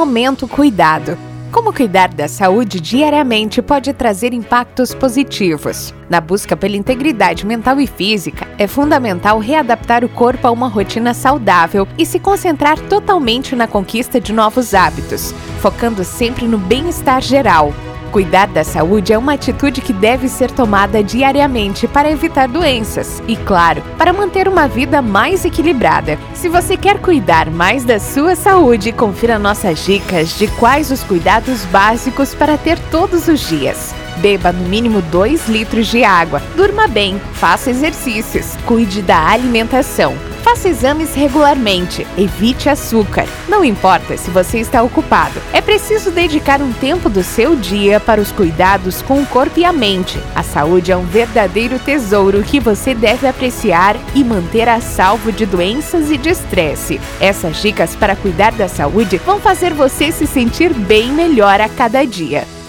Momento Cuidado. Como cuidar da saúde diariamente pode trazer impactos positivos? Na busca pela integridade mental e física, é fundamental readaptar o corpo a uma rotina saudável e se concentrar totalmente na conquista de novos hábitos, focando sempre no bem-estar geral. Cuidar da saúde é uma atitude que deve ser tomada diariamente para evitar doenças e, claro, para manter uma vida mais equilibrada. Se você quer cuidar mais da sua saúde, confira nossas dicas de quais os cuidados básicos para ter todos os dias. Beba no mínimo 2 litros de água, durma bem, faça exercícios, cuide da alimentação. Faça exames regularmente, evite açúcar. Não importa se você está ocupado, é preciso dedicar um tempo do seu dia para os cuidados com o corpo e a mente. A saúde é um verdadeiro tesouro que você deve apreciar e manter a salvo de doenças e de estresse. Essas dicas para cuidar da saúde vão fazer você se sentir bem melhor a cada dia.